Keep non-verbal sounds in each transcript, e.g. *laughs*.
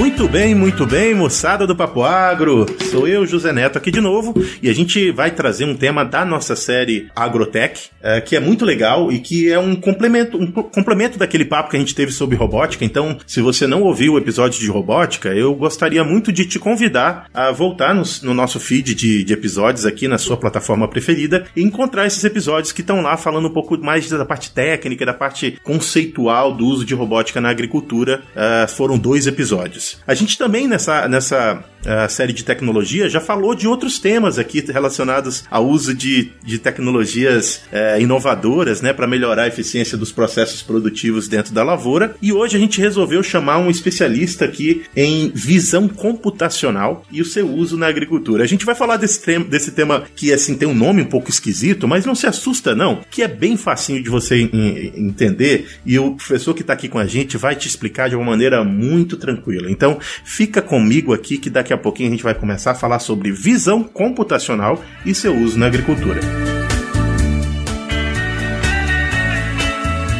Muito bem, muito bem, moçada do Papo Agro. Sou eu, José Neto, aqui de novo, e a gente vai trazer um tema da nossa série Agrotech, é, que é muito legal e que é um complemento, um complemento daquele papo que a gente teve sobre robótica. Então, se você não ouviu o episódio de robótica, eu gostaria muito de te convidar a voltar no, no nosso feed de, de, episódios aqui na sua plataforma preferida e encontrar esses episódios que estão lá falando um pouco mais da parte técnica, da parte conceitual do uso de robótica na agricultura. Uh, foram dois episódios. A gente também nessa, nessa a série de tecnologia já falou de outros temas aqui relacionados ao uso de, de tecnologias é, inovadoras, né, para melhorar a eficiência dos processos produtivos dentro da lavoura. E hoje a gente resolveu chamar um especialista aqui em visão computacional e o seu uso na agricultura. A gente vai falar desse, tema, desse tema que assim tem um nome um pouco esquisito, mas não se assusta não, que é bem facinho de você entender e o professor que está aqui com a gente vai te explicar de uma maneira muito tranquila. Então fica comigo aqui que daqui Daqui a pouquinho a gente vai começar a falar sobre visão computacional e seu uso na agricultura.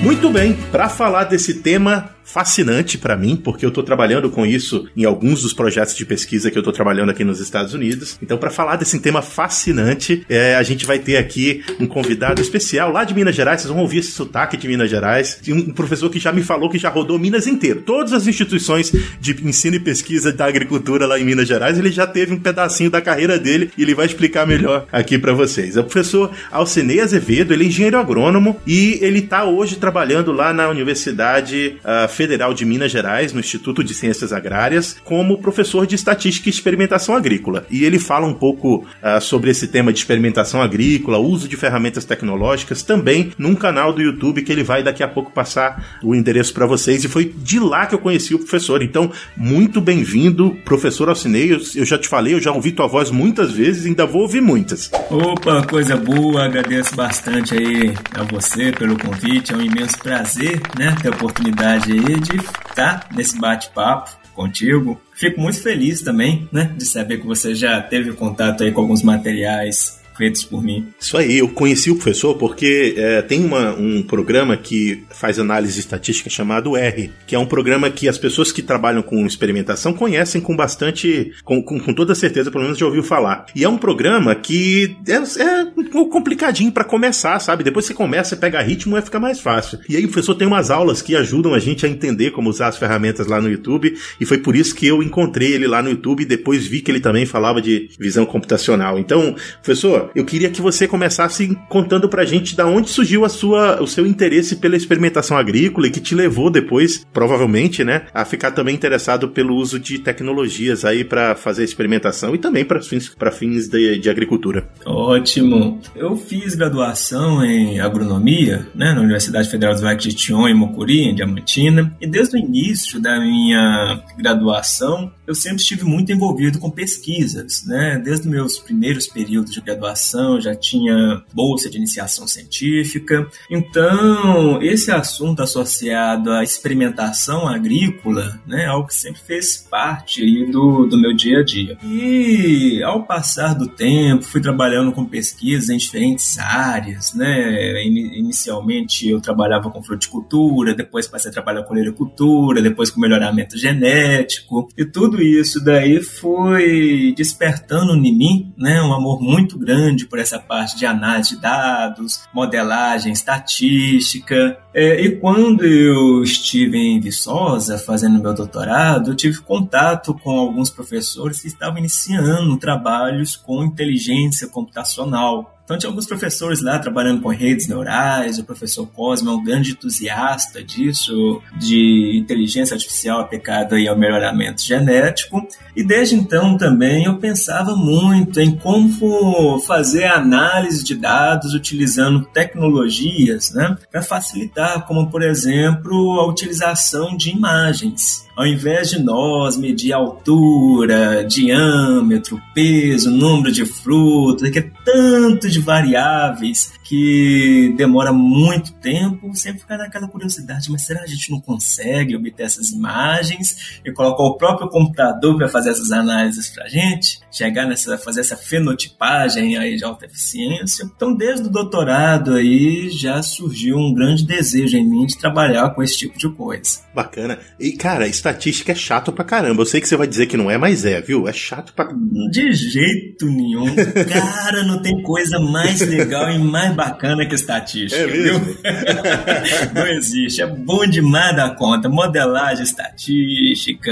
Muito bem, para falar desse tema fascinante para mim, porque eu estou trabalhando com isso em alguns dos projetos de pesquisa que eu estou trabalhando aqui nos Estados Unidos. Então, para falar desse tema fascinante, é, a gente vai ter aqui um convidado especial lá de Minas Gerais. Vocês vão ouvir esse sotaque de Minas Gerais. Um professor que já me falou que já rodou Minas inteiro. Todas as instituições de ensino e pesquisa da agricultura lá em Minas Gerais, ele já teve um pedacinho da carreira dele e ele vai explicar melhor aqui para vocês. É o professor Alcinei Azevedo, ele é engenheiro agrônomo e ele está hoje trabalhando lá na Universidade uh, Federal de Minas Gerais, no Instituto de Ciências Agrárias, como professor de Estatística e Experimentação Agrícola. E ele fala um pouco uh, sobre esse tema de experimentação agrícola, uso de ferramentas tecnológicas, também num canal do YouTube que ele vai daqui a pouco passar o endereço para vocês. E foi de lá que eu conheci o professor. Então, muito bem-vindo, professor Alcinei. Eu, eu já te falei, eu já ouvi tua voz muitas vezes ainda vou ouvir muitas. Opa, coisa boa. Agradeço bastante aí a você pelo convite. É um imenso prazer, né, ter a oportunidade aí de estar nesse bate-papo contigo. Fico muito feliz também, né, de saber que você já teve contato aí com alguns materiais feitos por mim. Isso aí, eu conheci o professor porque é, tem uma, um programa que faz análise estatística chamado R, que é um programa que as pessoas que trabalham com experimentação conhecem com bastante, com, com, com toda certeza, pelo menos já ouviu falar. E é um programa que é, é complicadinho para começar, sabe? Depois você começa, você pega ritmo, vai ficar mais fácil. E aí o professor tem umas aulas que ajudam a gente a entender como usar as ferramentas lá no YouTube, e foi por isso que eu encontrei ele lá no YouTube e depois vi que ele também falava de visão computacional. Então, professor, eu queria que você começasse contando pra gente da onde surgiu a sua, o seu interesse pela experimentação agrícola e que te levou depois, provavelmente, né, a ficar também interessado pelo uso de tecnologias aí para fazer experimentação e também para fins, fins de, de agricultura. Ótimo. Eu fiz graduação em agronomia, né, na Universidade Federal do Vale de Tion, em Mocuri, em Diamantina, e desde o início da minha graduação, eu sempre estive muito envolvido com pesquisas, né, desde meus primeiros períodos de graduação já tinha bolsa de iniciação científica. Então, esse assunto associado à experimentação agrícola, né, é algo que sempre fez parte aí do, do meu dia a dia. E ao passar do tempo, fui trabalhando com pesquisas em diferentes áreas, né? Inicialmente eu trabalhava com fruticultura, depois passei a trabalhar com agricultura, depois com melhoramento genético, e tudo isso daí foi despertando em mim, né, um amor muito grande grande por essa parte de análise de dados, modelagem estatística. É, e quando eu estive em Viçosa fazendo meu doutorado, eu tive contato com alguns professores que estavam iniciando trabalhos com inteligência computacional. Então tinha alguns professores lá trabalhando com redes neurais, o professor Cosme é um grande entusiasta disso, de inteligência artificial aplicada ao melhoramento genético. E desde então também eu pensava muito em como fazer análise de dados utilizando tecnologias né, para facilitar, como por exemplo a utilização de imagens. Ao invés de nós medir altura, diâmetro, peso, número de frutas, que é tanto de variáveis que demora muito tempo, sempre fica naquela curiosidade, mas será que a gente não consegue obter essas imagens e colocar o próprio computador para fazer essas análises para a gente? Chegar nessa, fazer essa fenotipagem aí de alta eficiência. Então, desde o doutorado aí já surgiu um grande desejo em mim de trabalhar com esse tipo de coisa. Bacana. E, cara, está estatística é chato pra caramba. Eu sei que você vai dizer que não é, mas é, viu? É chato pra. De jeito nenhum. Cara, não tem coisa mais legal e mais bacana que estatística, É mesmo? viu? *laughs* não existe. É bom demais da conta. Modelagem estatística,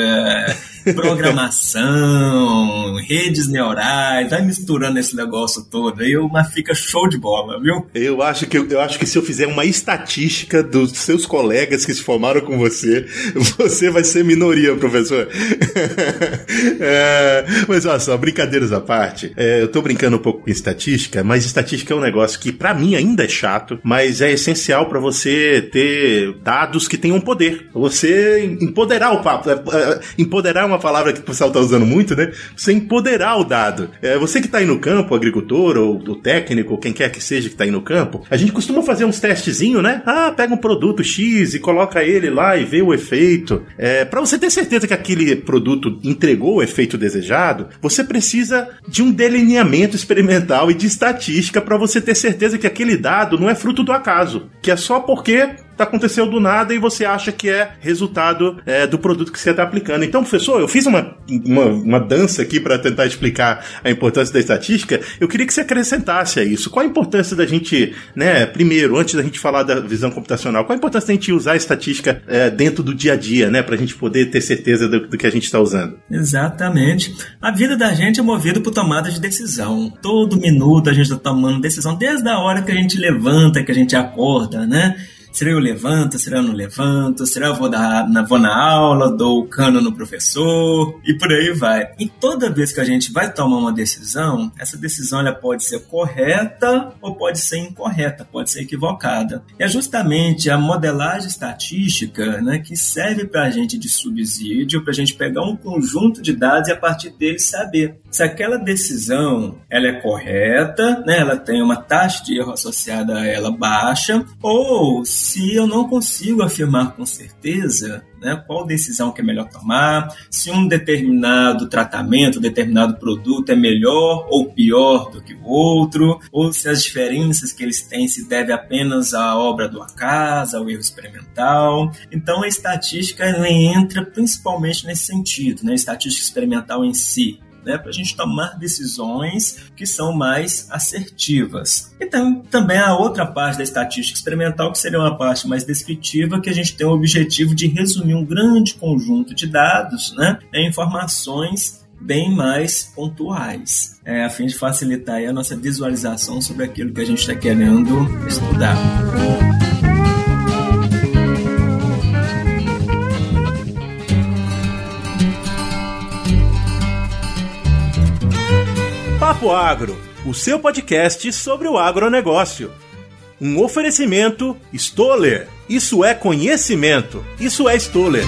programação, redes neurais, vai misturando esse negócio todo aí, mas fica show de bola, viu? Eu acho que eu acho que se eu fizer uma estatística dos seus colegas que se formaram com você, *laughs* você vai ser minoria, professor. *laughs* É, mas olha só, brincadeiras à parte. é, eu tô brincando um pouco com estatística, mas estatística é um negócio que pra mim ainda é chato, mas é essencial pra você ter dados que tenham poder. Você empoderar o papo. É, é, empoderar é uma palavra que o pessoal tá usando muito, né? Você empoderar o dado. É, você que tá aí no campo, agricultor ou o técnico, quem quer que seja que tá aí no campo, a gente costuma fazer uns testezinhos, né? Ah, pega um produto X e coloca ele lá e vê o efeito. É, para você ter certeza que aquele produto entregou o efeito desejado, você precisa de um delineamento experimental e de estatística para você ter certeza que aquele dado não é fruto do acaso, que é só porque aconteceu do nada e você acha que é resultado é, do produto que você está aplicando. Então, professor, eu fiz uma, uma, uma dança aqui para tentar explicar a importância da estatística. Eu queria que você acrescentasse a isso. Qual a importância da gente, né, primeiro, antes da gente falar da visão computacional, qual a importância da gente usar a estatística é, dentro do dia a dia, né, para a gente poder ter certeza do, do que a gente está usando? Exatamente. A vida da gente é movida por tomada de decisão. Todo minuto a gente está tomando decisão, desde a hora que a gente levanta, que a gente acorda, né? Será eu levanto, será eu não levanto, será eu vou, dar, na, vou na aula, dou o cano no professor e por aí vai. E toda vez que a gente vai tomar uma decisão, essa decisão ela pode ser correta ou pode ser incorreta, pode ser equivocada. É justamente a modelagem estatística né, que serve para a gente de subsídio, para a gente pegar um conjunto de dados e a partir deles saber se aquela decisão ela é correta, né, ela tem uma taxa de erro associada a ela baixa, ou eu não consigo afirmar com certeza né, qual decisão que é melhor tomar, se um determinado tratamento, determinado produto é melhor ou pior do que o outro, ou se as diferenças que eles têm se devem apenas à obra do acaso, ao erro experimental. Então a estatística entra principalmente nesse sentido, né, a estatística experimental em si né, para a gente tomar decisões que são mais assertivas. E também a outra parte da estatística experimental, que seria uma parte mais descritiva, que a gente tem o objetivo de resumir um grande conjunto de dados né, em informações bem mais pontuais, é, a fim de facilitar a nossa visualização sobre aquilo que a gente está querendo estudar. Papo Agro, o seu podcast sobre o agronegócio. Um oferecimento Stoller. Isso é conhecimento. Isso é Stoller.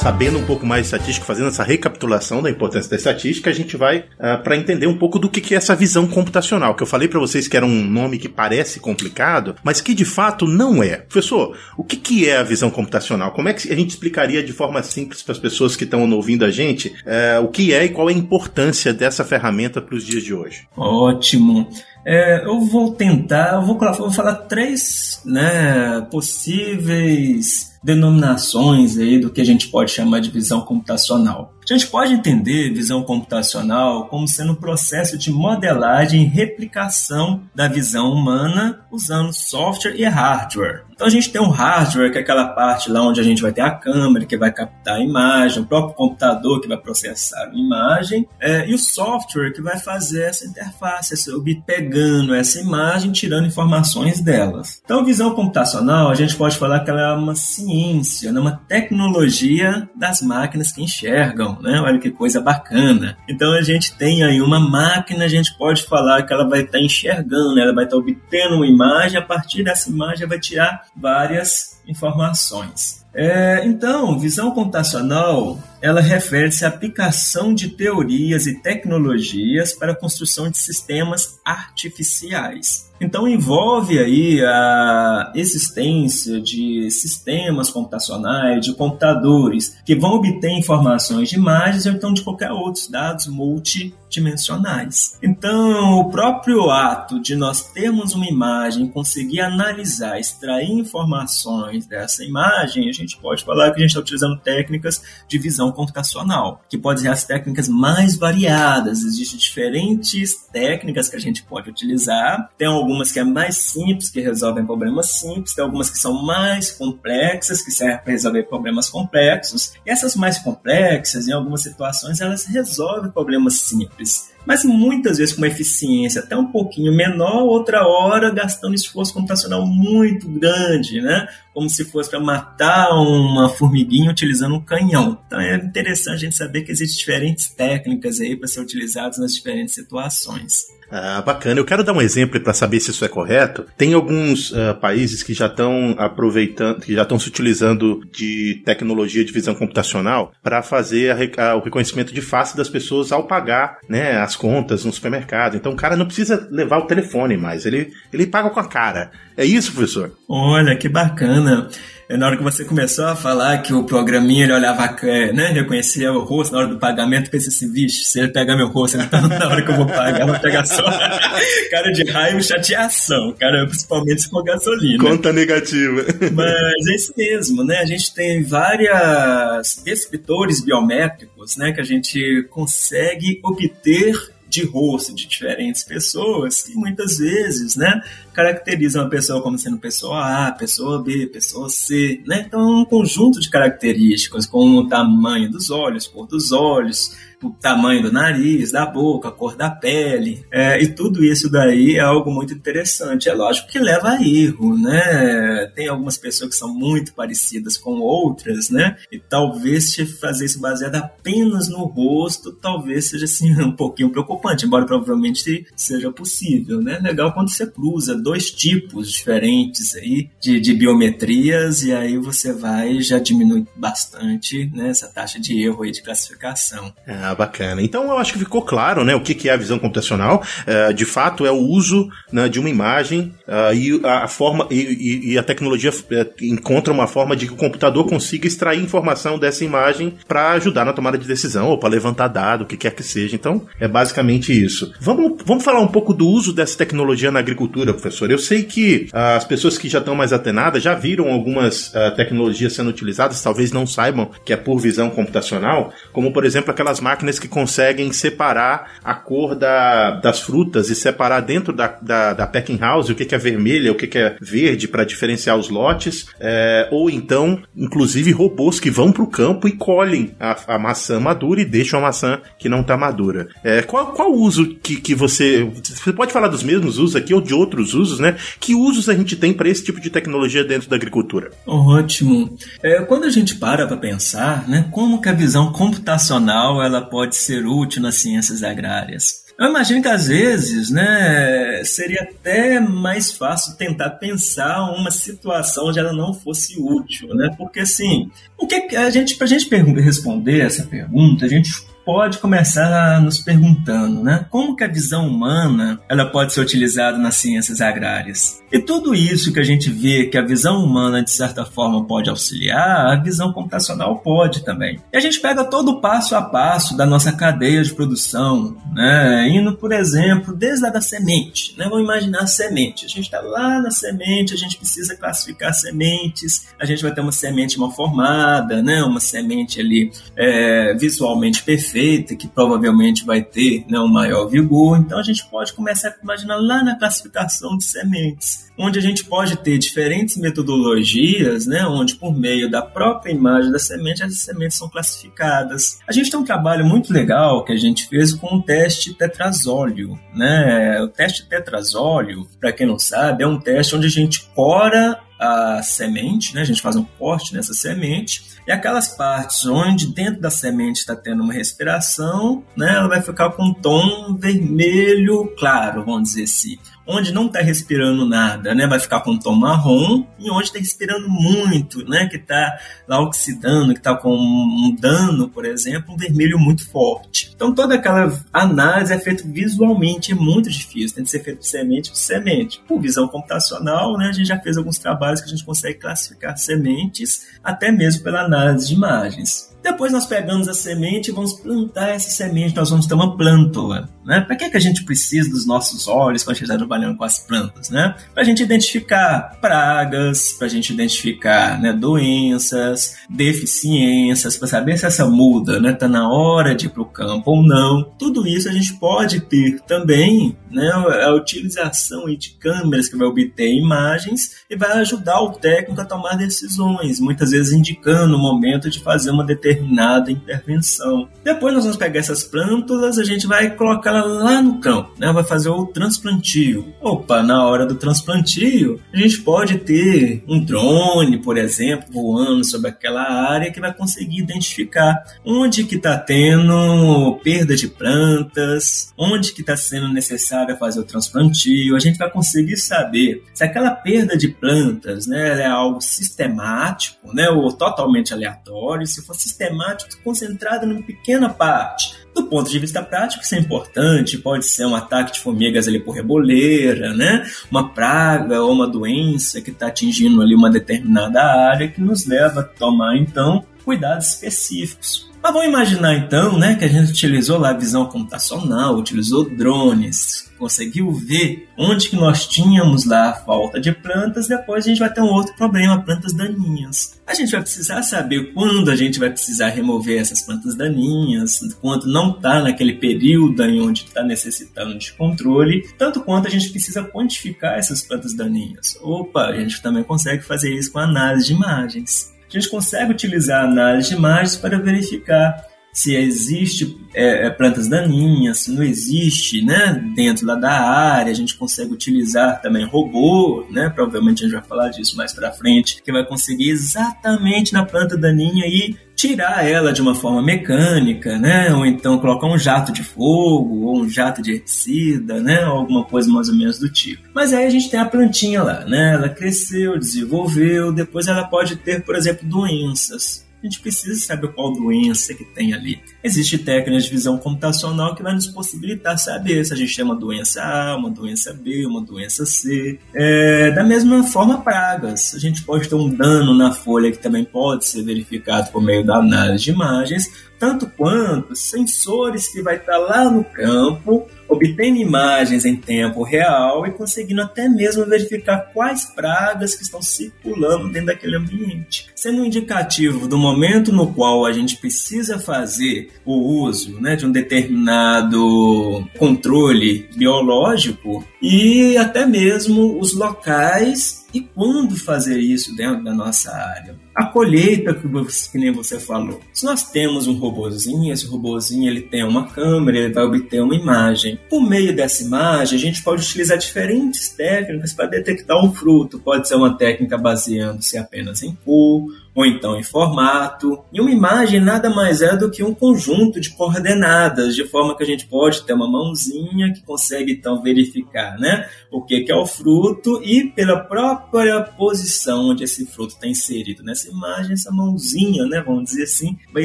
Sabendo um pouco mais de estatística, fazendo essa recapitulação da importância da estatística, a gente vai uh, para entender um pouco do que, que é essa visão computacional, que eu falei para vocês que era um nome que parece complicado, mas que de fato não é. Professor, o que, que é a visão computacional? Como é que a gente explicaria de forma simples para as pessoas que estão ouvindo a gente uh, o que é e qual é a importância dessa ferramenta para os dias de hoje? Ótimo. É, eu vou tentar, eu vou, vou falar três né, possíveis denominações aí do que a gente pode chamar de visão computacional. A gente pode entender visão computacional como sendo um processo de modelagem e replicação da visão humana usando software e hardware. Então a gente tem um hardware, que é aquela parte lá onde a gente vai ter a câmera que vai captar a imagem, o próprio computador que vai processar a imagem, é, e o software que vai fazer essa interface, essa, pegando essa imagem, tirando informações delas. Então, visão computacional, a gente pode falar que ela é uma ciência, né, uma tecnologia das máquinas que enxergam, né? Olha que coisa bacana. Então a gente tem aí uma máquina, a gente pode falar que ela vai estar enxergando, ela vai estar obtendo uma imagem, a partir dessa imagem vai tirar várias informações. É, então, visão computacional ela refere-se à aplicação de teorias e tecnologias para a construção de sistemas artificiais. Então envolve aí a existência de sistemas computacionais, de computadores que vão obter informações de imagens ou então de qualquer outros dados multidimensionais. Então, o próprio ato de nós termos uma imagem, conseguir analisar, extrair informações dessa imagem, a gente pode falar que a gente está utilizando técnicas de visão computacional, que podem ser as técnicas mais variadas. Existem diferentes técnicas que a gente pode utilizar. Tem algumas que é mais simples, que resolvem problemas simples, tem algumas que são mais complexas, que servem para resolver problemas complexos. E essas mais complexas, em algumas situações, elas resolvem problemas simples mas muitas vezes com uma eficiência até um pouquinho menor, outra hora gastando esforço computacional muito grande, né? Como se fosse para matar uma formiguinha utilizando um canhão. Então é interessante a gente saber que existem diferentes técnicas aí para ser utilizadas nas diferentes situações. Ah, bacana. Eu quero dar um exemplo para saber se isso é correto. Tem alguns uh, países que já estão aproveitando, que já estão se utilizando de tecnologia de visão computacional para fazer a, a, o reconhecimento de face das pessoas ao pagar né, as contas no supermercado. Então o cara não precisa levar o telefone mais, ele, ele paga com a cara. É isso, professor? Olha, que bacana. É, na hora que você começou a falar que o programinha ele olhava, é, né, reconhecia o rosto na hora do pagamento, pensei assim, vixe, se ele pegar meu rosto, então *laughs* na hora que eu vou pagar, vou pegar só *laughs* cara de raiva e chateação, cara, principalmente se for gasolina. Conta negativa. Mas é isso mesmo, né? A gente tem várias descriptores biométricos, né, que a gente consegue obter de rosto de diferentes pessoas que muitas vezes, né, caracterizam a pessoa como sendo pessoa A, pessoa B, pessoa C, né? Então é um conjunto de características como o tamanho dos olhos, cor dos olhos, o tamanho do nariz, da boca, cor da pele, é, e tudo isso daí é algo muito interessante. É lógico que leva a erro, né? Tem algumas pessoas que são muito parecidas com outras, né? E talvez se fazer isso baseado apenas no rosto, talvez seja assim *laughs* um pouquinho preocupante, embora provavelmente seja possível, né? Legal quando você cruza dois tipos diferentes aí de, de biometrias e aí você vai já diminui bastante né, essa taxa de erro aí de classificação. É, ah, bacana. Então eu acho que ficou claro, né, o que, que é a visão computacional. Uh, de fato, é o uso né, de uma imagem uh, e a, forma e, e, a tecnologia uh, encontra uma forma de que o computador consiga extrair informação dessa imagem para ajudar na tomada de decisão ou para levantar dado, o que quer que seja. Então é basicamente isso. Vamos, vamos falar um pouco do uso dessa tecnologia na agricultura, professor. Eu sei que as pessoas que já estão mais atenadas já viram algumas tecnologias sendo utilizadas, talvez não saibam que é por visão computacional, como por exemplo aquelas máquinas máquinas que conseguem separar a cor da, das frutas e separar dentro da, da, da packing house o que, que é vermelha, o que, que é verde para diferenciar os lotes, é, ou então, inclusive, robôs que vão para o campo e colhem a, a, maçã madura e deixam a maçã que não está madura. É, qual, qual uso que, que você. Você pode falar dos mesmos usos aqui ou de outros usos, né? Que usos a gente tem para esse tipo de tecnologia dentro da agricultura? Ótimo. É, quando a gente para para pensar, né, como que a visão computacional ela pode ser útil nas ciências agrárias. Eu imagino que às vezes, né, seria até mais fácil tentar pensar uma situação onde ela não fosse útil, né? Porque assim, o que a gente, pra gente responder essa pergunta, a gente pode começar nos perguntando, né? Como que a visão humana ela pode ser utilizada nas ciências agrárias? E tudo isso que a gente vê que a visão humana, de certa forma, pode auxiliar, a visão computacional pode também. E a gente pega todo o passo a passo da nossa cadeia de produção, né? indo, por exemplo, desde a da semente. Né? Vamos imaginar a semente. A gente está lá na semente, a gente precisa classificar sementes, a gente vai ter uma semente mal formada, né? uma semente ali é, visualmente perfeita, que provavelmente vai ter né, um maior vigor. Então a gente pode começar a imaginar lá na classificação de sementes onde a gente pode ter diferentes metodologias, né, onde por meio da própria imagem da semente as sementes são classificadas. A gente tem um trabalho muito legal que a gente fez com o teste tetrazóleo, né? O teste tetrazóleo, para quem não sabe, é um teste onde a gente cora a semente, né? A gente faz um corte nessa semente e aquelas partes onde dentro da semente está tendo uma respiração, né? Ela vai ficar com um tom vermelho claro, vamos dizer assim onde não está respirando nada, né, vai ficar com um tom marrom, e onde está respirando muito, né, que está lá oxidando, que está com um dano, por exemplo, um vermelho muito forte. Então toda aquela análise é feita visualmente, é muito difícil, tem que ser feito semente por semente. Por visão computacional, né, a gente já fez alguns trabalhos que a gente consegue classificar sementes, até mesmo pela análise de imagens. Depois nós pegamos a semente e vamos plantar essa semente, nós vamos ter uma plântula. Né? Para que, que a gente precisa dos nossos olhos quando a gente está trabalhando com as plantas? Né? Para a gente identificar pragas, para a gente identificar né, doenças, deficiências, para saber se essa muda está né, tá na hora de ir para o campo ou não. Tudo isso a gente pode ter também né, a utilização de câmeras que vai obter imagens e vai ajudar o técnico a tomar decisões, muitas vezes indicando o momento de fazer uma determinada determinada intervenção. Depois nós vamos pegar essas plântulas, a gente vai colocar lá no campo, né? Vai fazer o transplantio. Opa, na hora do transplantio, a gente pode ter um drone, por exemplo, voando sobre aquela área que vai conseguir identificar onde que está tendo perda de plantas, onde que está sendo necessário fazer o transplantio. A gente vai conseguir saber se aquela perda de plantas, né, é algo sistemático, né, ou totalmente aleatório. Se for sistemático concentrado numa pequena parte. Do ponto de vista prático, isso é importante. Pode ser um ataque de formigas ali por reboleira, né? Uma praga ou uma doença que está atingindo ali uma determinada área que nos leva a tomar então cuidados específicos. Mas vamos imaginar então, né, que a gente utilizou lá a visão computacional, utilizou drones, conseguiu ver onde que nós tínhamos lá a falta de plantas, depois a gente vai ter um outro problema, plantas daninhas. A gente vai precisar saber quando a gente vai precisar remover essas plantas daninhas, quando não está naquele período em onde está necessitando de controle, tanto quanto a gente precisa quantificar essas plantas daninhas. Opa, a gente também consegue fazer isso com análise de imagens a gente consegue utilizar a análise de imagens para verificar se existe é, é, plantas daninhas, se não existe, né, dentro lá da área, a gente consegue utilizar também robô, né, provavelmente a gente vai falar disso mais para frente, que vai conseguir exatamente na planta daninha e tirar ela de uma forma mecânica, né, ou então colocar um jato de fogo, ou um jato de herbicida, né, alguma coisa mais ou menos do tipo. Mas aí a gente tem a plantinha lá, né, ela cresceu, desenvolveu, depois ela pode ter, por exemplo, doenças a gente precisa saber qual doença que tem ali. Existe técnicas de visão computacional que vai nos possibilitar saber se a gente tem uma doença A, uma doença B, uma doença C. É, da mesma forma, pragas. A gente pode ter um dano na folha que também pode ser verificado por meio da análise de imagens, tanto quanto sensores que vai estar lá no campo obtendo imagens em tempo real e conseguindo até mesmo verificar quais pragas que estão circulando dentro daquele ambiente, sendo um indicativo do momento no qual a gente precisa fazer o uso né, de um determinado controle biológico e até mesmo os locais e quando fazer isso dentro da nossa área? A colheita, que, que nem você falou. Se nós temos um robozinho, esse robozinho ele tem uma câmera, ele vai obter uma imagem. Por meio dessa imagem, a gente pode utilizar diferentes técnicas para detectar um fruto. Pode ser uma técnica baseando-se apenas em cor, ou então em formato. E uma imagem nada mais é do que um conjunto de coordenadas, de forma que a gente pode ter uma mãozinha que consegue então verificar né, o que, que é o fruto e pela própria posição onde esse fruto está inserido nessa imagem, essa mãozinha, né, vamos dizer assim, vai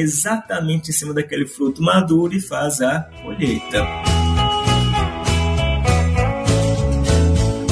exatamente em cima daquele fruto maduro e faz a colheita.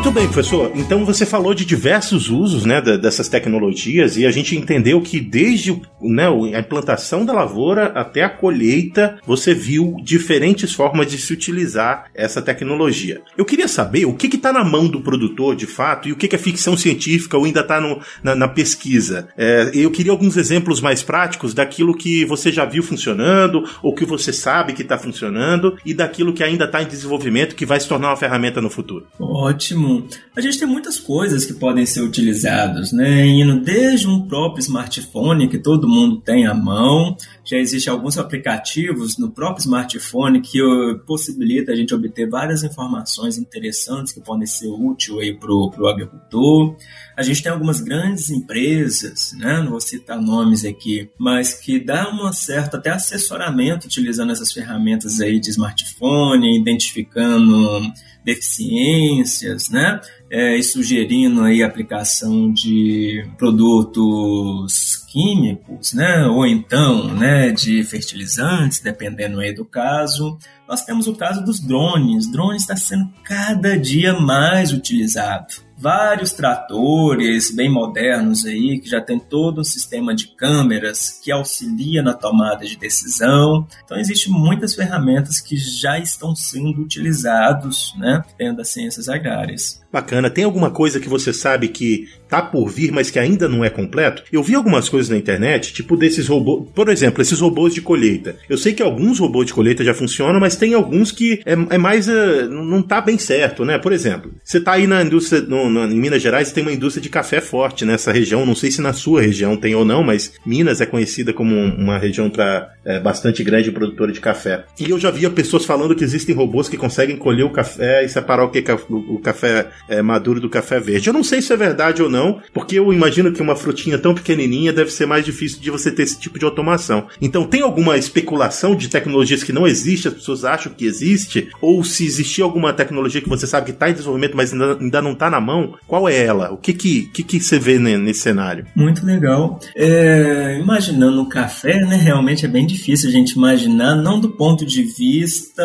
Muito bem, professor. Então você falou de diversos usos né, dessas tecnologias e a gente entendeu que desde né, a implantação da lavoura até a colheita, você viu diferentes formas de se utilizar essa tecnologia. Eu queria saber o que está na mão do produtor de fato e o que, que é ficção científica ou ainda está na, na, pesquisa. É, eu queria alguns exemplos mais práticos daquilo que você já viu funcionando ou que você sabe que está funcionando e daquilo que ainda está em desenvolvimento que vai se tornar uma ferramenta no futuro. Ótimo. A gente tem muitas coisas que podem ser utilizadas, né? Indo desde um próprio smartphone que todo mundo tem à mão, já existem alguns aplicativos no próprio smartphone que possibilita a gente obter várias informações interessantes que podem ser úteis para o agricultor. A gente tem algumas grandes empresas, né? não vou citar nomes aqui, mas que dá um certo até assessoramento utilizando essas ferramentas aí de smartphone, identificando deficiências, né? É, e sugerindo aí a aplicação de produtos químicos, né? Ou então, né, de fertilizantes, dependendo aí do caso. Nós temos o caso dos drones. Drones está sendo cada dia mais utilizado vários tratores bem modernos aí, que já tem todo um sistema de câmeras que auxilia na tomada de decisão. Então, existem muitas ferramentas que já estão sendo utilizados né, dentro das ciências agrárias. Bacana. Tem alguma coisa que você sabe que tá por vir, mas que ainda não é completo? Eu vi algumas coisas na internet, tipo desses robôs, por exemplo, esses robôs de colheita. Eu sei que alguns robôs de colheita já funcionam, mas tem alguns que é, é mais. Uh, não tá bem certo, né? Por exemplo, você tá aí na indústria, no, em Minas Gerais, tem uma indústria de café forte nessa região. Não sei se na sua região tem ou não, mas Minas é conhecida como uma região para é, bastante grande produtora de café. E eu já via pessoas falando que existem robôs que conseguem colher o café e separar o que o café é, maduro do café verde. Eu não sei se é verdade ou não, porque eu imagino que uma frutinha tão pequenininha deve ser mais difícil de você ter esse tipo de automação. Então, tem alguma especulação de tecnologias que não existe, as pessoas acham que existe? Ou se existir alguma tecnologia que você sabe que está em desenvolvimento, mas ainda, ainda não está na mão, qual é ela? O que que, que, que você vê nesse cenário? Muito legal. É, imaginando o café, né, realmente é bem difícil a gente imaginar, não do ponto de vista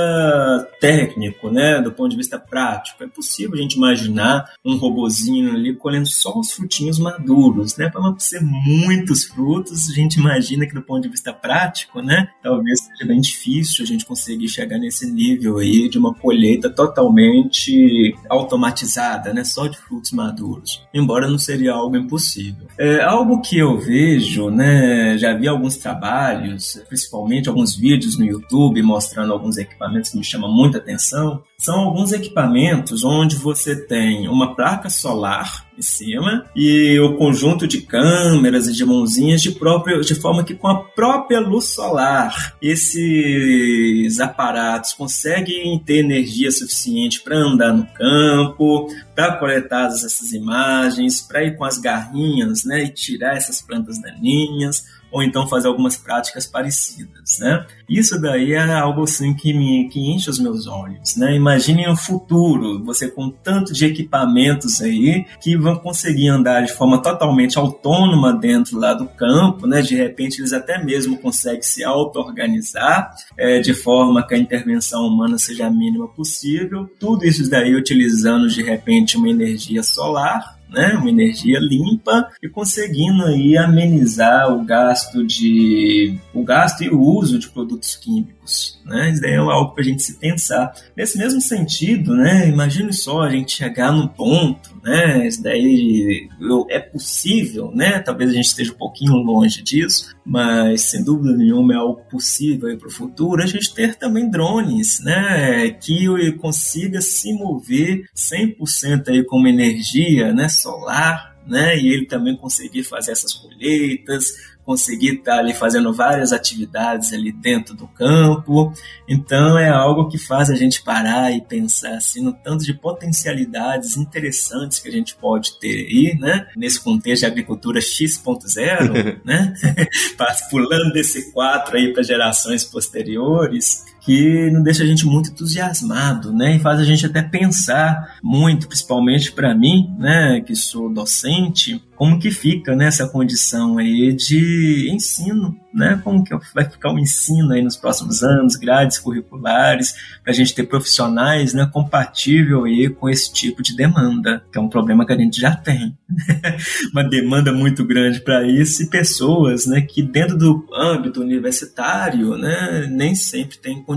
técnico, né, do ponto de vista prático. É possível a gente imaginar um robozinho ali colhendo só os frutinhos maduros, né? Para ser muitos frutos, a gente imagina que do ponto de vista prático, né? Talvez seja bem difícil a gente conseguir chegar nesse nível aí de uma colheita totalmente automatizada, né? Só de frutos maduros. Embora não seria algo impossível. É algo que eu vejo, né? Já vi alguns trabalhos, principalmente alguns vídeos no YouTube mostrando alguns equipamentos que me chamam muita atenção. São alguns equipamentos onde você tem uma placa solar em cima e o conjunto de câmeras e de mãozinhas de, próprio, de forma que com a própria luz solar esses aparatos conseguem ter energia suficiente para andar no campo, para coletar essas imagens, para ir com as garrinhas né, e tirar essas plantas daninhas ou então fazer algumas práticas parecidas, né? Isso daí é algo assim que me que enche os meus olhos, né? Imagine um futuro, você com tanto de equipamentos aí que vão conseguir andar de forma totalmente autônoma dentro lá do campo, né? De repente eles até mesmo conseguem se auto-organizar é, de forma que a intervenção humana seja a mínima possível. Tudo isso daí utilizando de repente uma energia solar, né, uma energia limpa e conseguindo aí amenizar o gasto de o gasto e o uso de produtos químicos, né? Isso daí é algo para a gente se pensar. Nesse mesmo sentido, né, imagine só a gente chegar num ponto, né, isso daí é possível, né? Talvez a gente esteja um pouquinho longe disso, mas sem dúvida nenhuma é algo possível para o futuro. A gente ter também drones, né, que consiga se mover 100% aí com uma energia, né, solar, né? E ele também conseguir fazer essas colheitas, conseguir estar ali fazendo várias atividades ali dentro do campo. Então é algo que faz a gente parar e pensar assim no tanto de potencialidades interessantes que a gente pode ter aí, né? Nesse contexto de agricultura X.0, *laughs* né? *laughs* Pulando desse 4 aí para gerações posteriores que não deixa a gente muito entusiasmado, né? E faz a gente até pensar muito, principalmente para mim, né, que sou docente, como que fica nessa condição aí de ensino né? Como que vai ficar o ensino aí nos próximos anos, grades curriculares, para a gente ter profissionais, né, compatível aí com esse tipo de demanda, que é um problema que a gente já tem. *laughs* Uma demanda muito grande para isso e pessoas, né, que dentro do âmbito universitário, né, nem sempre têm condições,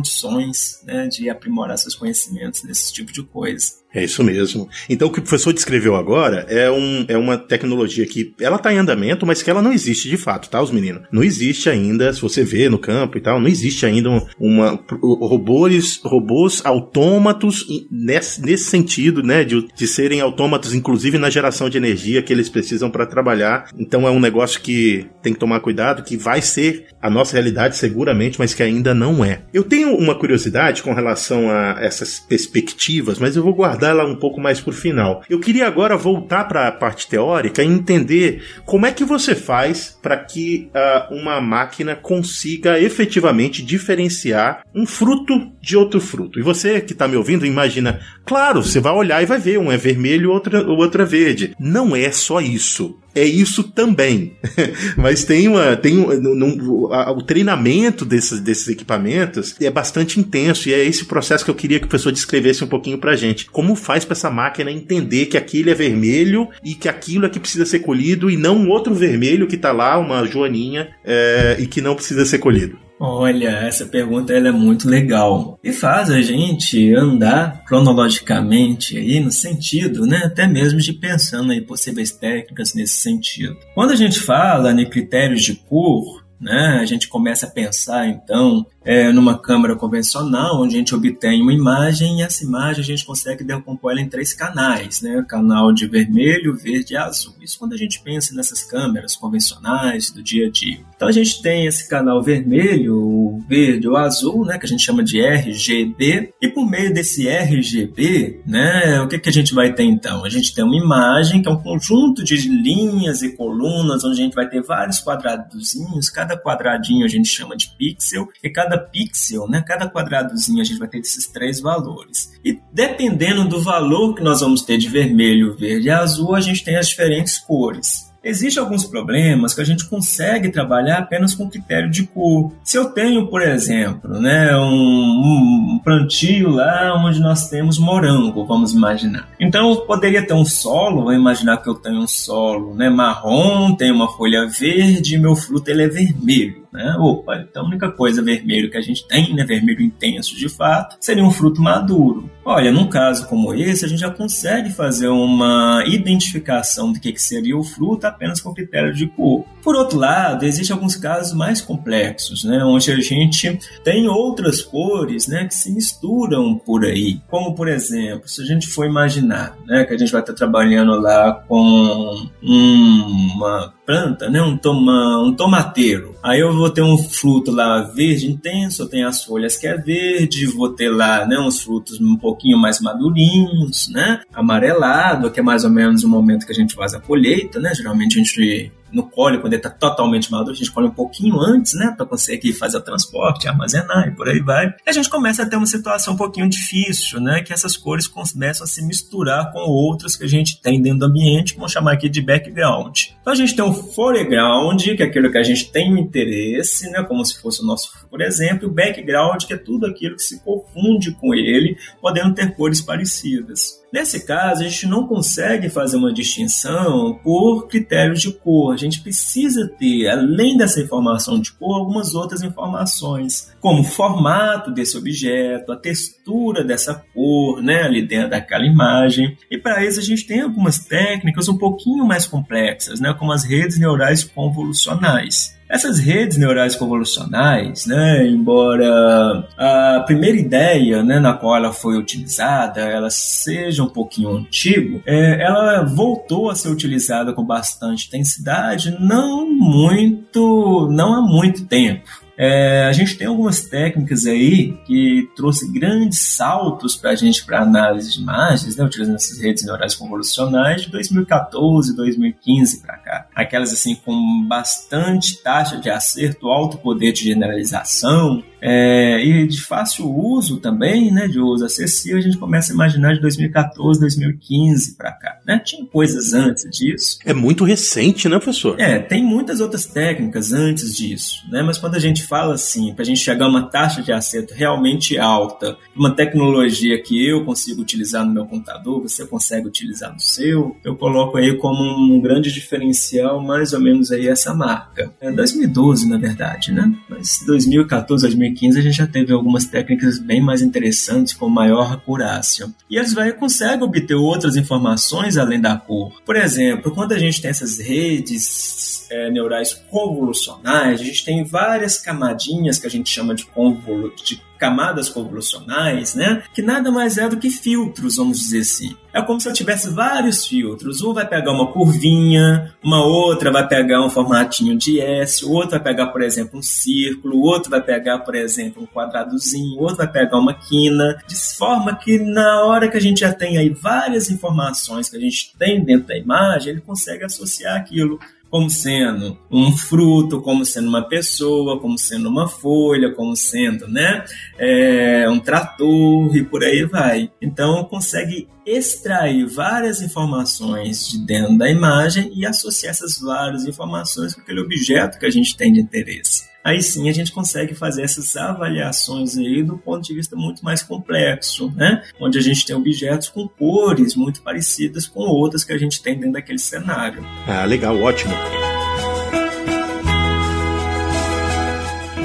né, de aprimorar seus conhecimentos nesse tipo de coisa. É isso mesmo. Então o que o professor descreveu agora é, um, é uma tecnologia que ela está em andamento, mas que ela não existe de fato, tá, os meninos? Não existe ainda, se você vê no campo e tal, não existe ainda uma, robôs, robôs autômatos nesse, nesse sentido, né, de, de serem autômatos, inclusive na geração de energia que eles precisam para trabalhar. Então é um negócio que tem que tomar cuidado, que vai ser a nossa realidade seguramente, mas que ainda não é. Eu tenho uma curiosidade com relação a essas perspectivas, mas eu vou guardar guardar ela um pouco mais por final. Eu queria agora voltar para a parte teórica e entender como é que você faz para que uh, uma máquina consiga efetivamente diferenciar um fruto de outro fruto. E você que está me ouvindo, imagina, claro, você vai olhar e vai ver, um é vermelho, outro, o outro é verde. Não é só isso é isso também. *laughs* Mas tem uma. Tem um, a, o treinamento desses, desses equipamentos é bastante intenso e é esse processo que eu queria que o professor descrevesse um pouquinho pra gente. Como faz para essa máquina entender que aquilo é vermelho e que aquilo é que precisa ser colhido e não um outro vermelho que tá lá, uma joaninha, é, e que não precisa ser colhido? Olha, essa pergunta ela é muito legal e faz a gente andar cronologicamente aí no sentido, né, até mesmo de pensando em possíveis técnicas nesse sentido. Quando a gente fala em critérios de cor, né, a gente começa a pensar então é, numa câmera convencional, onde a gente obtém uma imagem e essa imagem a gente consegue decompor ela em três canais, né? Canal de vermelho, verde e azul. Isso quando a gente pensa nessas câmeras convencionais do dia a dia. Então a gente tem esse canal vermelho, verde ou azul, né? Que a gente chama de RGB. E por meio desse RGB, né? O que, que a gente vai ter então? A gente tem uma imagem que é um conjunto de linhas e colunas, onde a gente vai ter vários quadradozinhos. Cada quadradinho a gente chama de pixel e cada pixel, né, cada quadradozinho, a gente vai ter esses três valores. E dependendo do valor que nós vamos ter de vermelho, verde e azul, a gente tem as diferentes cores. Existem alguns problemas que a gente consegue trabalhar apenas com critério de cor. Se eu tenho, por exemplo, né, um, um plantio lá onde nós temos morango, vamos imaginar. Então eu poderia ter um solo, vamos imaginar que eu tenho um solo né, marrom, tem uma folha verde e meu fruto ele é vermelho. Né? Opa, então a única coisa vermelho que a gente tem, né, vermelho intenso de fato, seria um fruto maduro. Olha, num caso como esse, a gente já consegue fazer uma identificação do que, que seria o fruto apenas com critério de cor. Por outro lado, existem alguns casos mais complexos, né, onde a gente tem outras cores né, que se misturam por aí. Como, por exemplo, se a gente for imaginar né, que a gente vai estar trabalhando lá com uma planta, né, um, toma, um tomateiro. Aí eu vou ter um fruto lá verde intenso, eu tenho as folhas que é verde, vou ter lá né, uns frutos um pouquinho mais madurinhos, né, amarelado, que é mais ou menos o momento que a gente faz a colheita, né, geralmente a gente no colhe, quando ele está totalmente maduro, a gente colhe um pouquinho antes, né, para conseguir fazer o transporte, armazenar e por aí vai. A gente começa a ter uma situação um pouquinho difícil, né, que essas cores começam a se misturar com outras que a gente tem dentro do ambiente, vamos chamar aqui de background. Então a gente tem o foreground, que é aquilo que a gente tem um interesse, né, como se fosse o nosso, por exemplo, e o background, que é tudo aquilo que se confunde com ele, podendo ter cores parecidas. Nesse caso, a gente não consegue fazer uma distinção por critérios de cor. A gente precisa ter, além dessa informação de cor, algumas outras informações, como o formato desse objeto, a textura dessa cor, né, ali dentro daquela imagem. E para isso a gente tem algumas técnicas um pouquinho mais complexas, né, como as redes neurais convolucionais. Essas redes neurais convolucionais, né, embora a primeira ideia né, na qual ela foi utilizada ela seja um pouquinho antigo, é, ela voltou a ser utilizada com bastante intensidade, não muito, não há muito tempo. É, a gente tem algumas técnicas aí que trouxe grandes saltos para a gente para análise de imagens, né, utilizando essas redes neurais convolucionais de 2014, 2015 para cá. Aquelas assim com bastante taxa de acerto, alto poder de generalização, é, e de fácil uso também, né, de uso acessível, a gente começa a imaginar de 2014, 2015 para cá. Né? Tinha coisas antes disso. É muito recente, né, professor? É, tem muitas outras técnicas antes disso, né? mas quando a gente fala assim, para a gente chegar a uma taxa de acerto realmente alta, uma tecnologia que eu consigo utilizar no meu computador, você consegue utilizar no seu, eu coloco aí como um grande diferencial mais ou menos aí essa marca. É 2012, na verdade, né? Mas 2014, 2015 a gente já teve algumas técnicas bem mais interessantes com maior acurácia. E eles vai conseguem obter outras informações além da cor. Por exemplo, quando a gente tem essas redes é, neurais convolucionais, a gente tem várias camadinhas que a gente chama de, convolu de camadas convolucionais, né? Que nada mais é do que filtros, vamos dizer assim. É como se eu tivesse vários filtros. Um vai pegar uma curvinha, uma outra vai pegar um formatinho de S, o outro vai pegar, por exemplo, um círculo, o outro vai pegar, por exemplo, um quadradozinho, o outro vai pegar uma quina, de forma que na hora que a gente já tem aí várias informações que a gente tem dentro da imagem, ele consegue associar aquilo como sendo um fruto, como sendo uma pessoa, como sendo uma folha, como sendo, né, é, um trator e por aí vai. Então consegue extrair várias informações de dentro da imagem e associar essas várias informações com aquele objeto que a gente tem de interesse aí sim a gente consegue fazer essas avaliações aí do ponto de vista muito mais complexo, né? Onde a gente tem objetos com cores muito parecidas com outras que a gente tem dentro daquele cenário. Ah, legal, ótimo.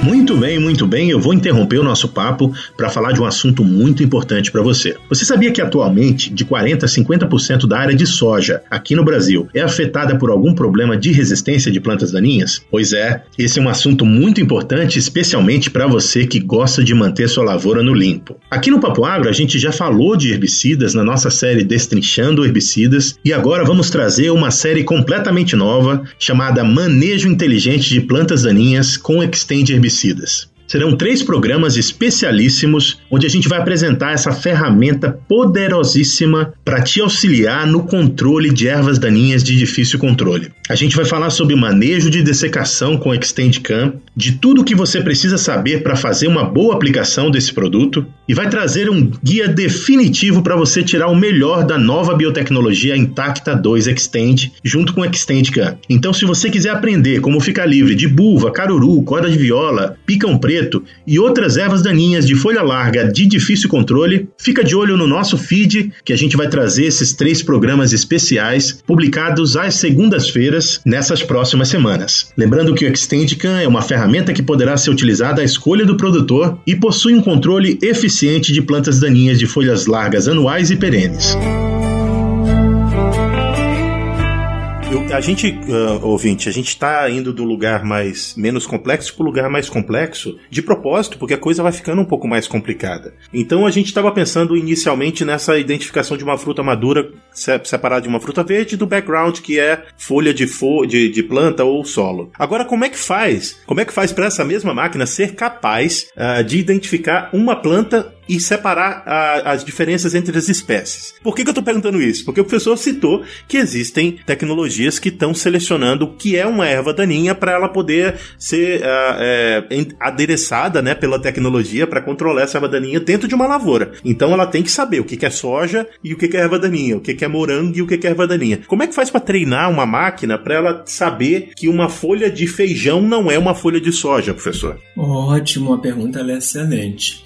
Muito bem, muito bem. Eu vou interromper o nosso papo para falar de um assunto muito importante para você. Você sabia que atualmente de 40 a 50% da área de soja aqui no Brasil é afetada por algum problema de resistência de plantas daninhas? Pois é, esse é um assunto muito importante, especialmente para você que gosta de manter sua lavoura no limpo. Aqui no Papo Agro a gente já falou de herbicidas na nossa série Destrinchando Herbicidas e agora vamos trazer uma série completamente nova chamada Manejo Inteligente de Plantas Daninhas com Extend Herbicidas Serão três programas especialíssimos onde a gente vai apresentar essa ferramenta poderosíssima para te auxiliar no controle de ervas daninhas de difícil controle. A gente vai falar sobre manejo de dessecação com Extendcam, de tudo o que você precisa saber para fazer uma boa aplicação desse produto e vai trazer um guia definitivo para você tirar o melhor da nova biotecnologia Intacta 2 Extend junto com Extendcam. Então, se você quiser aprender como ficar livre de buva, caruru, corda de viola, picão preto, e outras ervas daninhas de folha larga de difícil controle, fica de olho no nosso feed, que a gente vai trazer esses três programas especiais publicados às segundas-feiras nessas próximas semanas. Lembrando que o Extendicam é uma ferramenta que poderá ser utilizada à escolha do produtor e possui um controle eficiente de plantas daninhas de folhas largas anuais e perenes. A gente, uh, ouvinte, a gente está indo do lugar mais menos complexo para o lugar mais complexo de propósito, porque a coisa vai ficando um pouco mais complicada. Então a gente estava pensando inicialmente nessa identificação de uma fruta madura separada de uma fruta verde do background que é folha de, fo de, de planta ou solo. Agora, como é que faz? Como é que faz para essa mesma máquina ser capaz uh, de identificar uma planta e separar a, as diferenças entre as espécies. Por que, que eu estou perguntando isso? Porque o professor citou que existem tecnologias que estão selecionando o que é uma erva daninha para ela poder ser uh, é, adereçada né, pela tecnologia para controlar essa erva daninha dentro de uma lavoura. Então ela tem que saber o que, que é soja e o que, que é erva daninha, o que, que é morango e o que, que é erva daninha. Como é que faz para treinar uma máquina para ela saber que uma folha de feijão não é uma folha de soja, professor? Ótimo, a pergunta é excelente.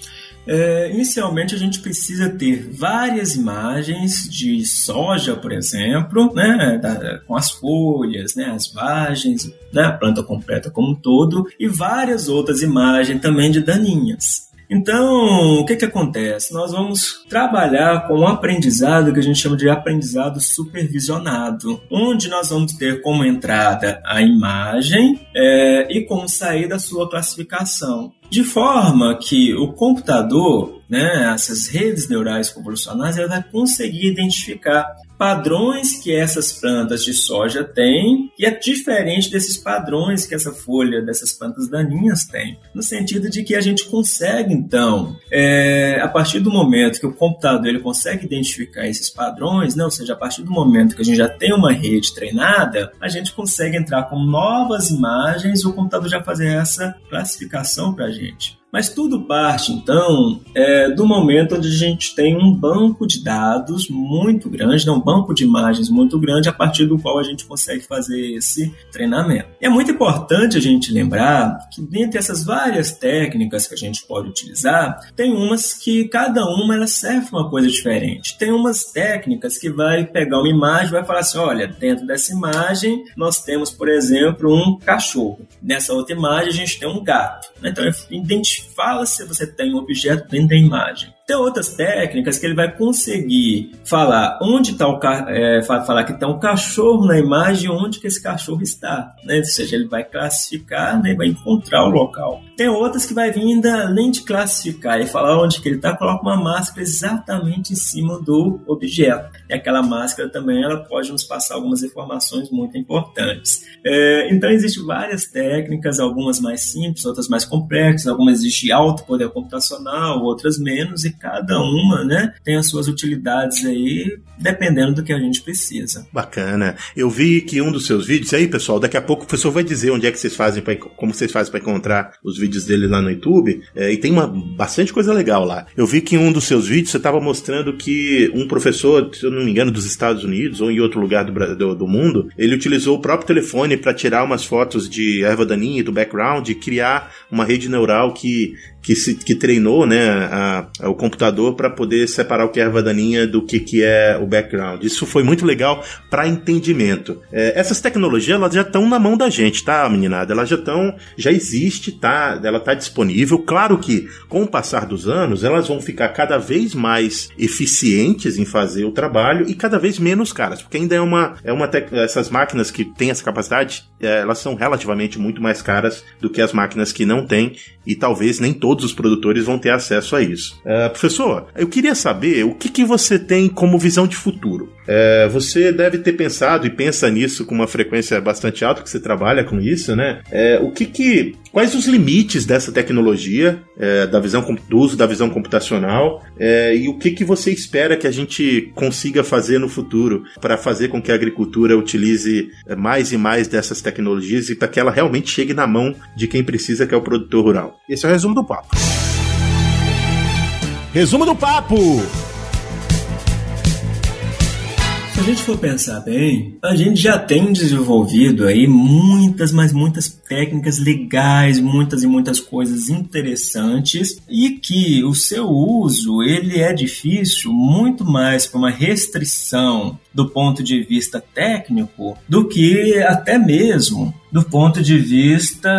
É, inicialmente a gente precisa ter várias imagens de soja, por exemplo, né, da, com as folhas, né, as vagens, né, a planta completa como um todo, e várias outras imagens também de daninhas. Então, o que, que acontece? Nós vamos trabalhar com um aprendizado que a gente chama de aprendizado supervisionado, onde nós vamos ter como entrada a imagem é, e como saída a sua classificação. De forma que o computador, né, essas redes neurais convolucionais, ela vai conseguir identificar padrões que essas plantas de soja têm e é diferente desses padrões que essa folha dessas plantas daninhas tem. No sentido de que a gente consegue, então, é, a partir do momento que o computador ele consegue identificar esses padrões, né, ou seja, a partir do momento que a gente já tem uma rede treinada, a gente consegue entrar com novas imagens e o computador já fazer essa classificação para a gente. Mas tudo parte, então, é, do momento onde a gente tem um banco de dados muito grande, né, um banco de imagens muito grande, a partir do qual a gente consegue fazer esse treinamento. E é muito importante a gente lembrar que, dentre essas várias técnicas que a gente pode utilizar, tem umas que cada uma ela serve uma coisa diferente. Tem umas técnicas que vai pegar uma imagem vai falar assim: olha, dentro dessa imagem nós temos, por exemplo, um cachorro. Nessa outra imagem a gente tem um gato. Então, identifica se você tem um objeto dentro da imagem. Tem outras técnicas que ele vai conseguir falar onde está o é, falar que está um cachorro na imagem, onde que esse cachorro está, né? Ou seja, ele vai classificar, né? Vai encontrar o local. Tem outras que vai vir ainda além de classificar e falar onde que ele está, coloca uma máscara exatamente em cima do objeto. E aquela máscara também ela pode nos passar algumas informações muito importantes. É, então existem várias técnicas, algumas mais simples, outras mais complexas, algumas existe alto poder computacional, outras menos e cada uma, né, tem as suas utilidades aí, dependendo do que a gente precisa. Bacana. Eu vi que um dos seus vídeos, aí pessoal, daqui a pouco o professor vai dizer onde é que vocês fazem, pra, como vocês fazem para encontrar os vídeos dele lá no YouTube, é, e tem uma bastante coisa legal lá. Eu vi que em um dos seus vídeos você estava mostrando que um professor, se eu não me engano, dos Estados Unidos ou em outro lugar do, do, do mundo, ele utilizou o próprio telefone para tirar umas fotos de erva daninha do background e criar uma rede neural que que, se, que treinou né, a, a, o computador para poder separar o que é erva daninha do que, que é o background. Isso foi muito legal para entendimento. É, essas tecnologias elas já estão na mão da gente, tá, meninada? Elas já estão, já existe, tá? Ela está disponível. Claro que com o passar dos anos elas vão ficar cada vez mais eficientes em fazer o trabalho e cada vez menos caras, porque ainda é uma, é uma essas máquinas que têm essa capacidade, é, elas são relativamente muito mais caras do que as máquinas que não têm e talvez nem todos os produtores vão ter acesso a isso. Uh, professor, eu queria saber o que, que você tem como visão de futuro. Uh, você deve ter pensado e pensa nisso com uma frequência bastante alta, que você trabalha com isso, né? Uh, o que que, quais os limites dessa tecnologia, da visão do uso da visão computacional, e o que que você espera que a gente consiga fazer no futuro para fazer com que a agricultura utilize mais e mais dessas tecnologias e para que ela realmente chegue na mão de quem precisa, que é o produtor rural. Esse é o resumo do papo. Resumo do papo! Se a gente for pensar bem, a gente já tem desenvolvido aí muitas, mas muitas técnicas legais, muitas e muitas coisas interessantes e que o seu uso ele é difícil muito mais por uma restrição do ponto de vista técnico do que até mesmo do ponto de vista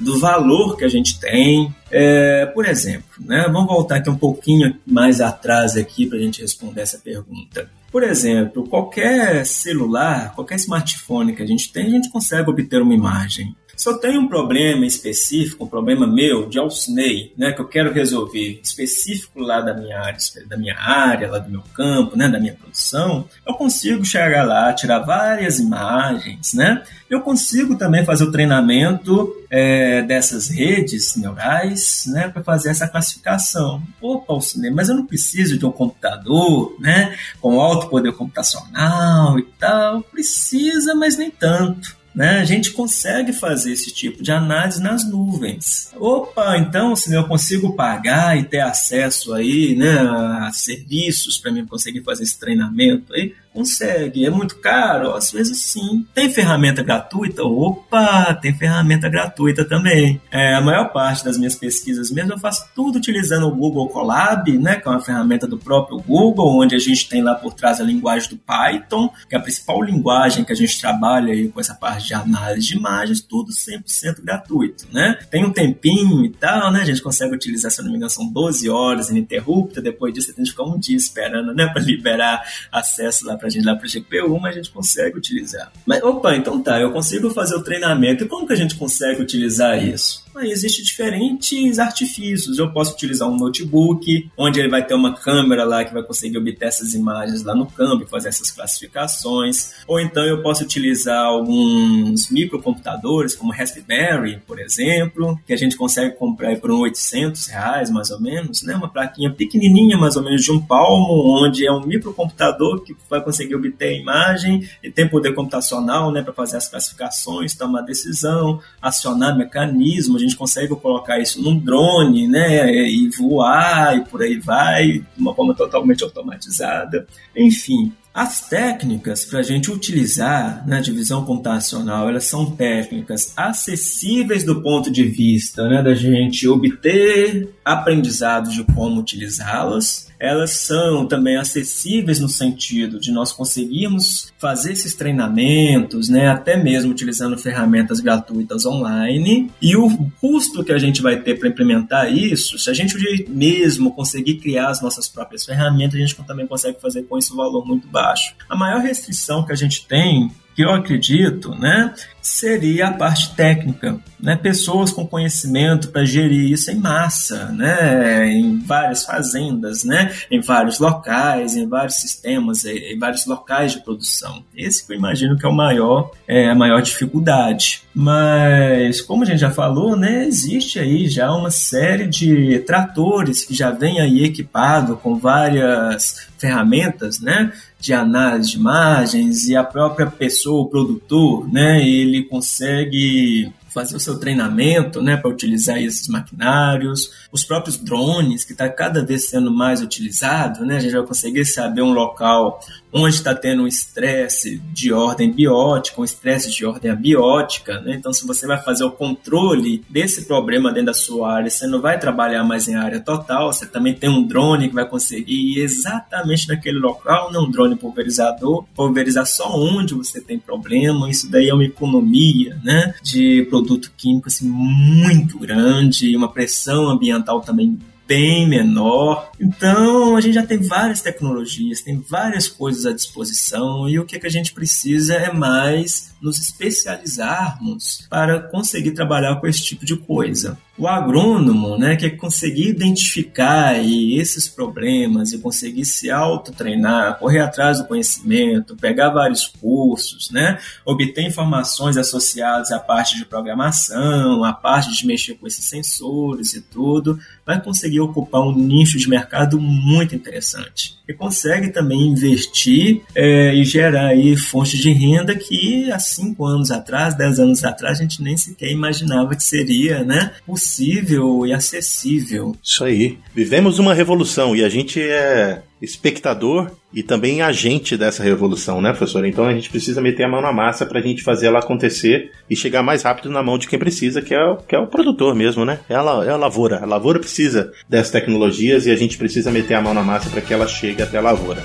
do valor que a gente tem. É, por exemplo, né, vamos voltar aqui um pouquinho mais atrás aqui para a gente responder essa pergunta. Por exemplo, qualquer celular, qualquer smartphone que a gente tem, a gente consegue obter uma imagem. Se eu tenho um problema específico, um problema meu de alcinei, né, que eu quero resolver, específico lá da minha área, da minha área, lá do meu campo, né, da minha produção, eu consigo chegar lá, tirar várias imagens, né? Eu consigo também fazer o treinamento é, dessas redes neurais, né, para fazer essa classificação. Opa, alcinei, mas eu não preciso de um computador, né, com alto poder computacional e tal. Precisa, mas nem tanto né, a gente consegue fazer esse tipo de análise nas nuvens. Opa, então se eu consigo pagar e ter acesso aí, né, a serviços para mim conseguir fazer esse treinamento aí, Consegue. É muito caro? Às vezes sim. Tem ferramenta gratuita? Opa, tem ferramenta gratuita também. É, a maior parte das minhas pesquisas mesmo eu faço tudo utilizando o Google Colab, né, que é uma ferramenta do próprio Google, onde a gente tem lá por trás a linguagem do Python, que é a principal linguagem que a gente trabalha aí com essa parte de análise de imagens, tudo 100% gratuito, né? Tem um tempinho e tal, né? A gente consegue utilizar, se não me engano, são 12 horas ininterrupta, depois disso você tem que ficar um dia esperando, né, para liberar acesso lá para a gente lá para o GPU, mas a gente consegue utilizar. Mas, opa, então tá, eu consigo fazer o treinamento. E como que a gente consegue utilizar isso? Existem diferentes artifícios. Eu posso utilizar um notebook, onde ele vai ter uma câmera lá que vai conseguir obter essas imagens lá no campo fazer essas classificações. Ou então eu posso utilizar alguns microcomputadores, como Raspberry, por exemplo, que a gente consegue comprar por uns 800 reais, mais ou menos, né? Uma plaquinha pequenininha, mais ou menos de um palmo, onde é um microcomputador que vai conseguir obter a imagem e tem poder computacional, né, para fazer as classificações, tomar decisão, acionar mecanismos gente consegue colocar isso num drone, né, e voar e por aí vai, de uma forma totalmente automatizada. Enfim, as técnicas para a gente utilizar na divisão computacional, elas são técnicas acessíveis do ponto de vista né, da gente obter aprendizado de como utilizá-las. Elas são também acessíveis no sentido de nós conseguirmos fazer esses treinamentos, né, até mesmo utilizando ferramentas gratuitas online. E o custo que a gente vai ter para implementar isso, se a gente mesmo conseguir criar as nossas próprias ferramentas, a gente também consegue fazer com isso um valor muito baixo. A maior restrição que a gente tem que eu acredito, né, seria a parte técnica, né, pessoas com conhecimento para gerir isso em massa, né, em várias fazendas, né, em vários locais, em vários sistemas, em vários locais de produção. Esse que eu imagino que é o maior, é a maior dificuldade. Mas como a gente já falou, né, existe aí já uma série de tratores que já vem aí equipado com várias ferramentas, né, de análise de imagens e a própria pessoa, o produtor, né, ele consegue fazer o seu treinamento né, para utilizar esses maquinários, os próprios drones, que está cada vez sendo mais utilizado, né, a gente vai conseguir saber um local onde está tendo um estresse de ordem biótica, um estresse de ordem abiótica. Né? Então, se você vai fazer o controle desse problema dentro da sua área, você não vai trabalhar mais em área total, você também tem um drone que vai conseguir ir exatamente naquele local, não um drone pulverizador, pulverizar só onde você tem problema. Isso daí é uma economia né, de produto químico assim, muito grande, uma pressão ambiental também bem menor. Então, a gente já tem várias tecnologias, tem várias coisas à disposição e o que, é que a gente precisa é mais nos especializarmos para conseguir trabalhar com esse tipo de coisa. O agrônomo, né, que é conseguir identificar esses problemas e conseguir se autotreinar, correr atrás do conhecimento, pegar vários cursos, né, obter informações associadas à parte de programação, à parte de mexer com esses sensores e tudo, vai conseguir ocupar um nicho de mercado muito interessante. E consegue também investir é, e gerar aí fontes de renda que há cinco anos atrás, dez anos atrás, a gente nem sequer imaginava que seria né, possível e acessível. Isso aí. Vivemos uma revolução e a gente é espectador e também agente dessa revolução, né, professor? Então a gente precisa meter a mão na massa para a gente fazer ela acontecer e chegar mais rápido na mão de quem precisa, que é o, que é o produtor mesmo, né? É a, é a lavoura. A lavoura precisa dessas tecnologias e a gente precisa meter a mão na massa para que ela chegue até a lavoura.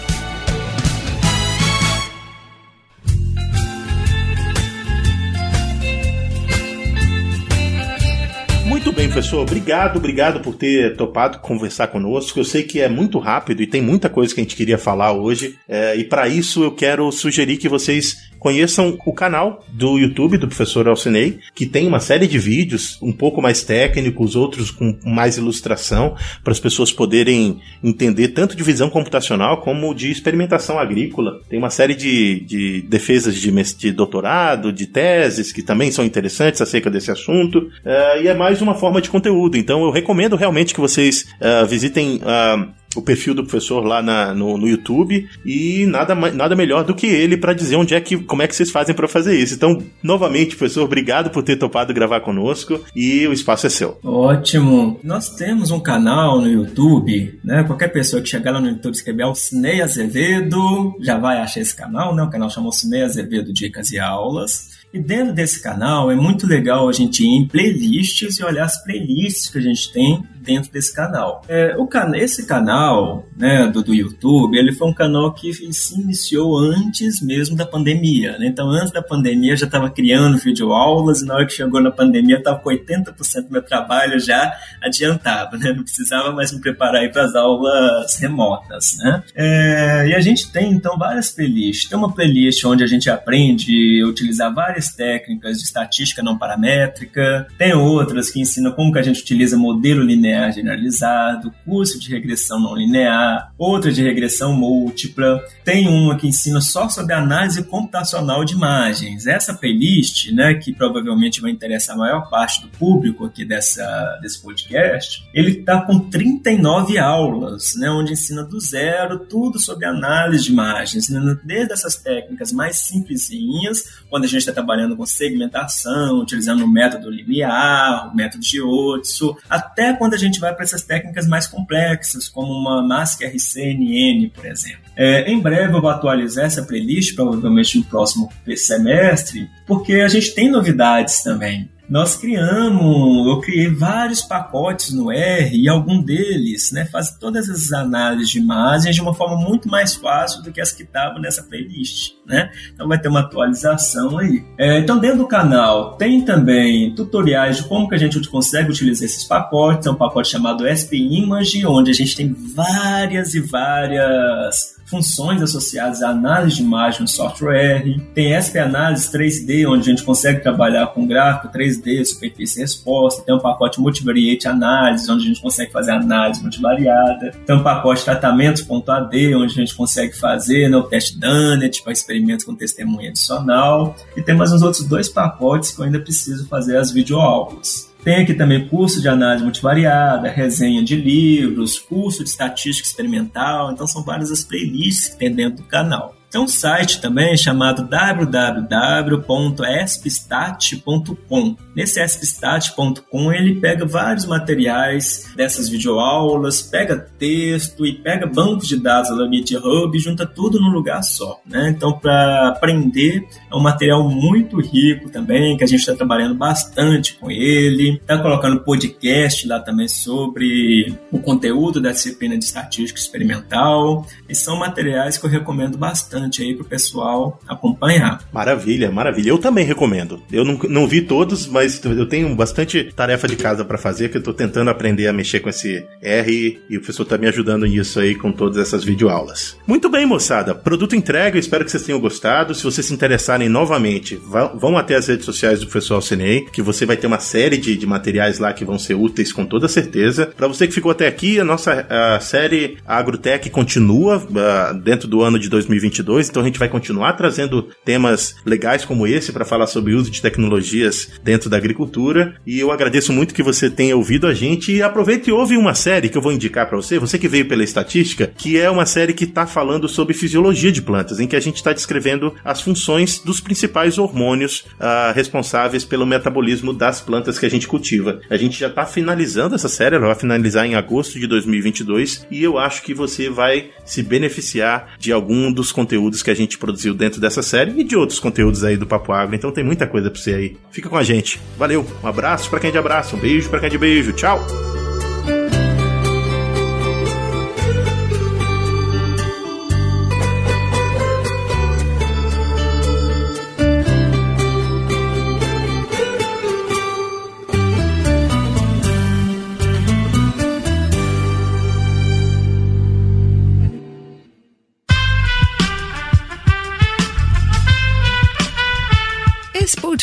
Professor. Obrigado, obrigado por ter topado conversar conosco. Eu sei que é muito rápido e tem muita coisa que a gente queria falar hoje. É, e para isso eu quero sugerir que vocês conheçam o canal do YouTube do professor Alcinei, que tem uma série de vídeos um pouco mais técnicos, outros com mais ilustração, para as pessoas poderem entender tanto de visão computacional como de experimentação agrícola. Tem uma série de, de defesas de, de doutorado, de teses, que também são interessantes acerca desse assunto, uh, e é mais uma forma de conteúdo. Então eu recomendo realmente que vocês uh, visitem. Uh, o perfil do professor lá na, no, no YouTube e nada, nada melhor do que ele para dizer onde é que, como é que vocês fazem para fazer isso. Então, novamente, professor, obrigado por ter topado gravar conosco e o espaço é seu. Ótimo. Nós temos um canal no YouTube, né? Qualquer pessoa que chegar lá no YouTube e escrever Alcinei Azevedo já vai achar esse canal, né? O canal chama Alcinei Azevedo Dicas e Aulas. E dentro desse canal é muito legal a gente ir em playlists e olhar as playlists que a gente tem dentro desse canal. É, o can esse canal né, do, do YouTube, ele foi um canal que se iniciou antes mesmo da pandemia. Né? Então, antes da pandemia, eu já estava criando videoaulas e na hora que chegou na pandemia, eu estava com 80% do meu trabalho já adiantado. Né? Não precisava mais me preparar para as aulas remotas. Né? É, e a gente tem, então, várias playlists. Tem uma playlist onde a gente aprende a utilizar várias técnicas de estatística não paramétrica, tem outras que ensinam como que a gente utiliza modelo linear generalizado, curso de regressão não linear, outra de regressão múltipla, tem uma que ensina só sobre análise computacional de imagens. Essa playlist, né, que provavelmente vai interessar a maior parte do público aqui dessa, desse podcast, ele está com 39 aulas, né, onde ensina do zero tudo sobre análise de imagens, né, desde essas técnicas mais simplesinhas, quando a gente está trabalhando com segmentação, utilizando o método linear, o método de Otsu, até quando a gente vai para essas técnicas mais complexas, como uma Mask RCNN, por exemplo. É, em breve eu vou atualizar essa playlist, provavelmente no próximo semestre, porque a gente tem novidades também nós criamos, eu criei vários pacotes no R e algum deles né, faz todas essas análises de imagens de uma forma muito mais fácil do que as que estavam nessa playlist. Né? Então vai ter uma atualização aí. É, então dentro do canal tem também tutoriais de como que a gente consegue utilizar esses pacotes. É um pacote chamado SP Image, onde a gente tem várias e várias funções associadas à análise de imagem no software. Tem SP Análise 3D, onde a gente consegue trabalhar com gráfico 3D, superfície e resposta. Tem um pacote Multivariate Análise, onde a gente consegue fazer análise multivariada. Tem um pacote Tratamentos.ad, onde a gente consegue fazer né, o teste Dunnett para experimentos com testemunha adicional. E tem mais uns outros dois pacotes que eu ainda preciso fazer as videoaulas. Tem aqui também curso de análise multivariada, resenha de livros, curso de estatística experimental. Então, são várias as playlists que tem dentro do canal. Tem um site também chamado www.espstat.com. Nesse espstat.com ele pega vários materiais dessas videoaulas, pega texto e pega bancos de dados da GitHub e junta tudo num lugar só. Né? Então, para aprender, é um material muito rico também, que a gente está trabalhando bastante com ele. Está colocando podcast lá também sobre o conteúdo da disciplina de estatística experimental. E são materiais que eu recomendo bastante bastante aí pro pessoal acompanhar. Maravilha, maravilha. Eu também recomendo. Eu não, não vi todos, mas eu tenho bastante tarefa de casa para fazer, que eu tô tentando aprender a mexer com esse R e o professor tá me ajudando nisso aí com todas essas videoaulas. Muito bem, moçada. Produto entrega, espero que vocês tenham gostado. Se vocês se interessarem novamente, vão até as redes sociais do professor Alcenei, que você vai ter uma série de, de materiais lá que vão ser úteis com toda certeza. Para você que ficou até aqui, a nossa a série Agrotech continua uh, dentro do ano de 2022 2022, então a gente vai continuar trazendo temas legais como esse para falar sobre o uso de tecnologias dentro da agricultura. E eu agradeço muito que você tenha ouvido a gente e aproveite e ouve uma série que eu vou indicar para você, você que veio pela estatística, que é uma série que está falando sobre fisiologia de plantas, em que a gente está descrevendo as funções dos principais hormônios uh, responsáveis pelo metabolismo das plantas que a gente cultiva. A gente já está finalizando essa série, ela vai finalizar em agosto de 2022 e eu acho que você vai se beneficiar de algum dos conteúdos conteúdos que a gente produziu dentro dessa série e de outros conteúdos aí do Papo Água. Então tem muita coisa pra você aí. Fica com a gente. Valeu, um abraço para quem é de abraço, um beijo para quem é de beijo. Tchau!